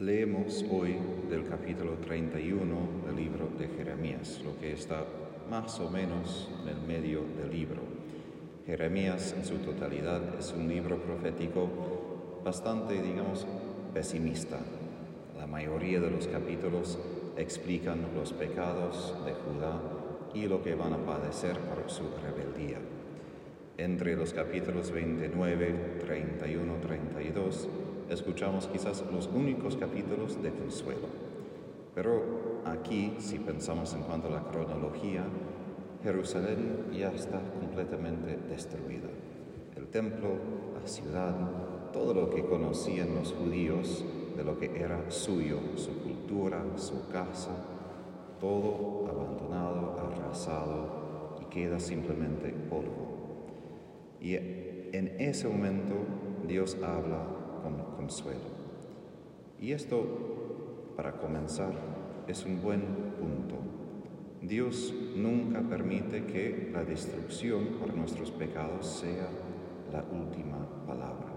Leemos hoy del capítulo 31 del libro de Jeremías, lo que está más o menos en el medio del libro. Jeremías en su totalidad es un libro profético bastante, digamos, pesimista. La mayoría de los capítulos explican los pecados de Judá y lo que van a padecer por su rebeldía. Entre los capítulos 29, 31, 32, escuchamos quizás los únicos capítulos de consuelo. Pero aquí, si pensamos en cuanto a la cronología, Jerusalén ya está completamente destruida. El templo, la ciudad, todo lo que conocían los judíos de lo que era suyo, su cultura, su casa, todo abandonado, arrasado y queda simplemente polvo. Y en ese momento Dios habla con consuelo. Y esto, para comenzar, es un buen punto. Dios nunca permite que la destrucción por nuestros pecados sea la última palabra.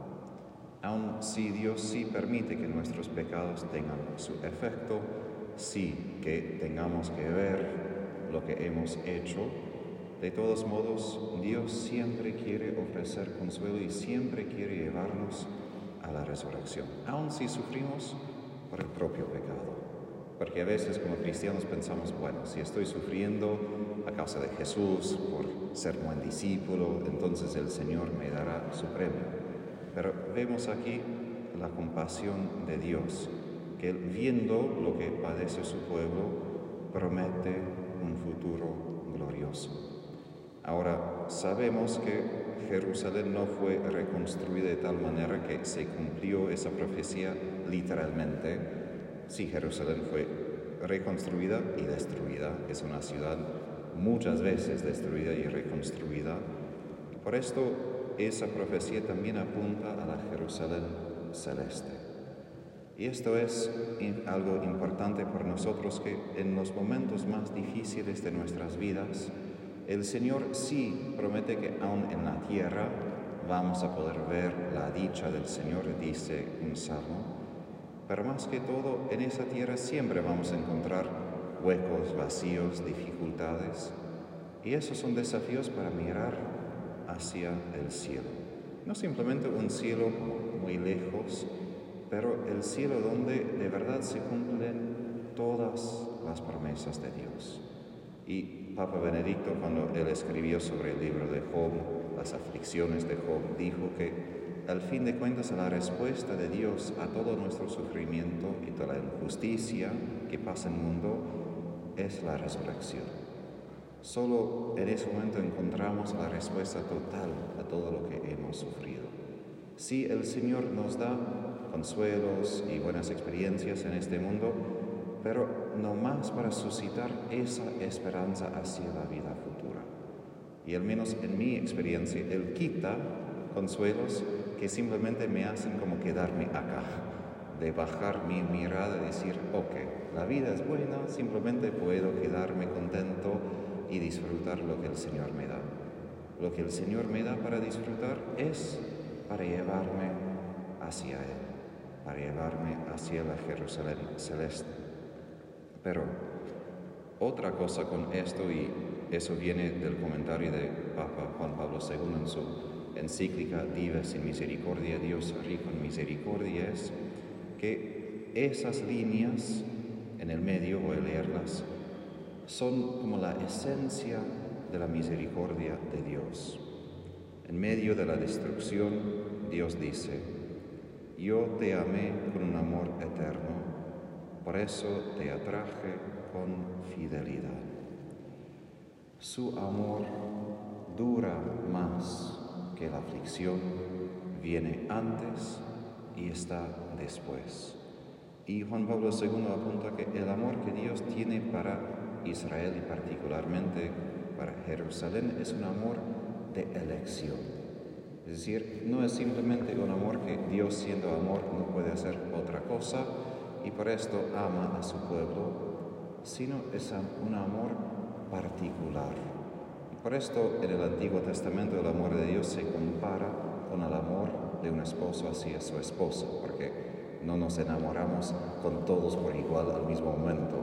Aun si Dios sí permite que nuestros pecados tengan su efecto, sí que tengamos que ver lo que hemos hecho, de todos modos Dios siempre quiere ofrecer consuelo y siempre quiere llevarnos a la resurrección, aun si sufrimos por el propio pecado. Porque a veces como cristianos pensamos, bueno, si estoy sufriendo a causa de Jesús, por ser buen discípulo, entonces el Señor me dará su premio. Pero vemos aquí la compasión de Dios, que viendo lo que padece su pueblo, promete un futuro glorioso. Ahora, sabemos que Jerusalén no fue reconstruida de tal manera que se cumplió esa profecía literalmente. Sí, Jerusalén fue reconstruida y destruida. Es una ciudad muchas veces destruida y reconstruida. Por esto, esa profecía también apunta a la Jerusalén celeste. Y esto es algo importante para nosotros que en los momentos más difíciles de nuestras vidas, el Señor sí promete que aún en la tierra vamos a poder ver la dicha del Señor, dice un salmo, pero más que todo en esa tierra siempre vamos a encontrar huecos, vacíos, dificultades, y esos son desafíos para mirar hacia el cielo. No simplemente un cielo muy lejos, pero el cielo donde de verdad se cumplen todas las promesas de Dios. Y Papa Benedicto, cuando él escribió sobre el libro de Job, las aflicciones de Job, dijo que al fin de cuentas la respuesta de Dios a todo nuestro sufrimiento y toda la injusticia que pasa en el mundo es la resurrección. Solo en ese momento encontramos la respuesta total a todo lo que hemos sufrido. Si el Señor nos da consuelos y buenas experiencias en este mundo, pero no más para suscitar esa esperanza hacia la vida futura. Y al menos en mi experiencia, Él quita consuelos que simplemente me hacen como quedarme acá, de bajar mi mirada y decir, ok, la vida es buena, simplemente puedo quedarme contento y disfrutar lo que el Señor me da. Lo que el Señor me da para disfrutar es para llevarme hacia Él, para llevarme hacia la Jerusalén celeste. Pero otra cosa con esto, y eso viene del comentario de Papa Juan Pablo II en su encíclica Diva sin misericordia, Dios rico en misericordia, es que esas líneas en el medio, o leerlas, son como la esencia de la misericordia de Dios. En medio de la destrucción, Dios dice, yo te amé con un amor eterno por eso te atraje con fidelidad. Su amor dura más que la aflicción, viene antes y está después. Y Juan Pablo II apunta que el amor que Dios tiene para Israel y particularmente para Jerusalén es un amor de elección. Es decir, no es simplemente un amor que Dios siendo amor no puede hacer otra cosa, y por esto ama a su pueblo, sino es un amor particular. Y por esto en el Antiguo Testamento el amor de Dios se compara con el amor de un esposo hacia su esposa, porque no nos enamoramos con todos por igual al mismo momento.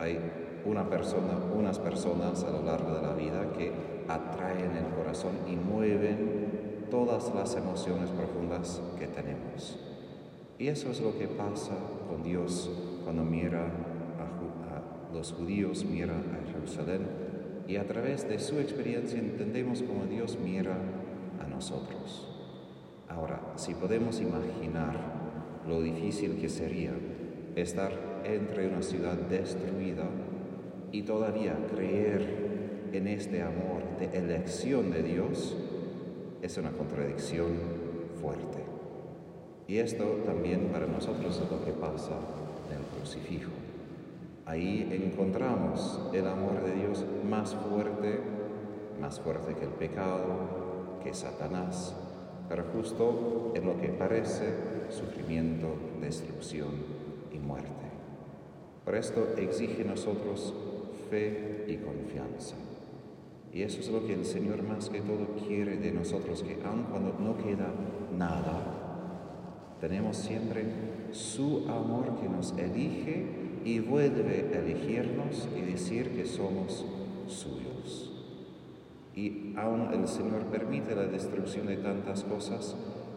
Hay una persona, unas personas a lo largo de la vida que atraen el corazón y mueven todas las emociones profundas que tenemos. Y eso es lo que pasa con Dios cuando mira a, los judíos, mira a Jerusalén y a través de su experiencia entendemos cómo Dios mira a nosotros. Ahora, si podemos imaginar lo difícil que sería estar entre una ciudad destruida y todavía creer en este amor de elección de Dios, es una contradicción fuerte. Y esto también para nosotros es lo que pasa en el crucifijo. Ahí encontramos el amor de Dios más fuerte, más fuerte que el pecado, que Satanás, pero justo en lo que parece sufrimiento, destrucción y muerte. Por esto exige nosotros fe y confianza. Y eso es lo que el Señor más que todo quiere de nosotros, que aun cuando no queda nada, tenemos siempre su amor que nos elige y vuelve a elegirnos y decir que somos suyos. Y aún el Señor permite la destrucción de tantas cosas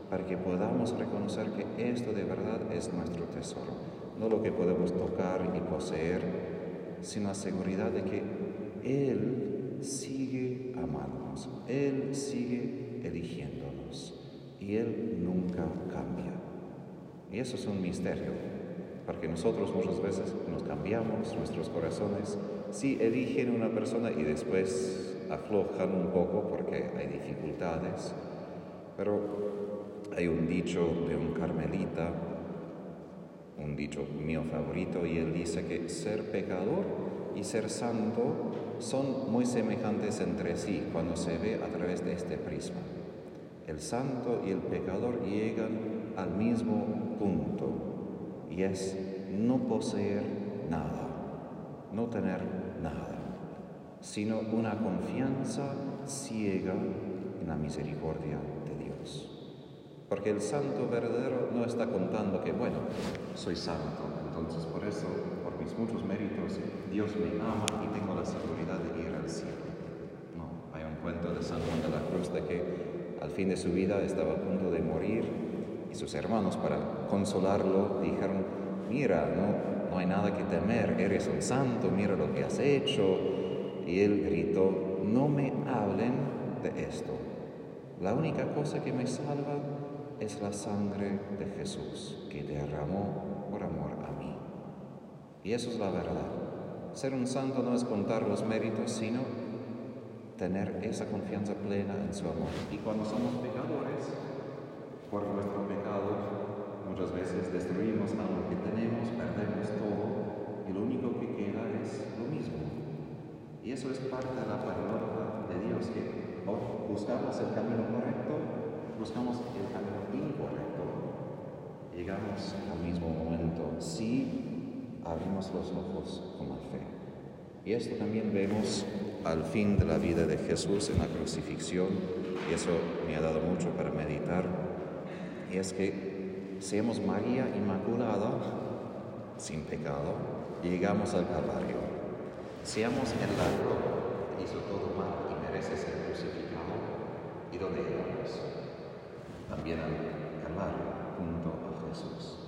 para que podamos reconocer que esto de verdad es nuestro tesoro. No lo que podemos tocar y poseer, sino la seguridad de que Él sigue amándonos, Él sigue eligiéndonos y Él nunca cambia. Y eso es un misterio, porque nosotros muchas veces nos cambiamos, nuestros corazones sí eligen una persona y después aflojan un poco porque hay dificultades, pero hay un dicho de un carmelita, un dicho mío favorito, y él dice que ser pecador y ser santo son muy semejantes entre sí cuando se ve a través de este prisma. El santo y el pecador llegan al mismo punto y es no poseer nada, no tener nada, sino una confianza ciega en la misericordia de Dios. Porque el santo verdadero no está contando que, bueno, soy santo, entonces por eso, por mis muchos méritos, Dios me ama y tengo la seguridad de ir al cielo. No, hay un cuento de San Juan de la Cruz de que al fin de su vida estaba a punto de morir sus hermanos, para consolarlo, dijeron, mira, no, no hay nada que temer, eres un santo, mira lo que has hecho. Y él gritó, no me hablen de esto. La única cosa que me salva es la sangre de Jesús que derramó por amor a mí. Y eso es la verdad. Ser un santo no es contar los méritos, sino tener esa confianza plena en su amor. Y cuando somos pecadores, por nuestro pecado, muchas veces destruimos algo que tenemos, perdemos todo y lo único que queda es lo mismo. Y eso es parte de la paradoja de Dios, que o buscamos el camino correcto, buscamos el camino incorrecto. Llegamos al mismo momento si abrimos los ojos con la fe. Y esto también vemos al fin de la vida de Jesús en la crucifixión, y eso me ha dado mucho para meditar es que seamos María Inmaculada, sin pecado, llegamos al Calvario. Seamos el ladrón que hizo todo mal y merece ser crucificado. ¿Y dónde llegamos? También al Calvario, junto a Jesús.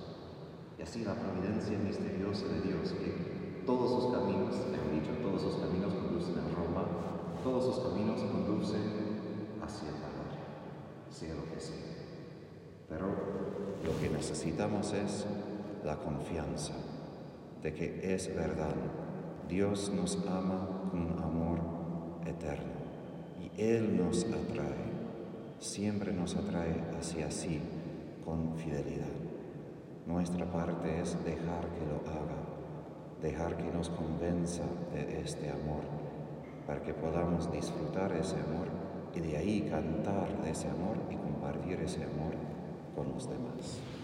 Y así la providencia misteriosa de Dios, que todos sus caminos, he dicho, todos sus caminos conducen a Roma, todos sus caminos conducen hacia el Calvario, sea lo que sea. Pero lo que necesitamos es la confianza de que es verdad. Dios nos ama con amor eterno y Él nos atrae, siempre nos atrae hacia sí con fidelidad. Nuestra parte es dejar que lo haga, dejar que nos convenza de este amor, para que podamos disfrutar ese amor y de ahí cantar de ese amor y compartir ese amor con los demás.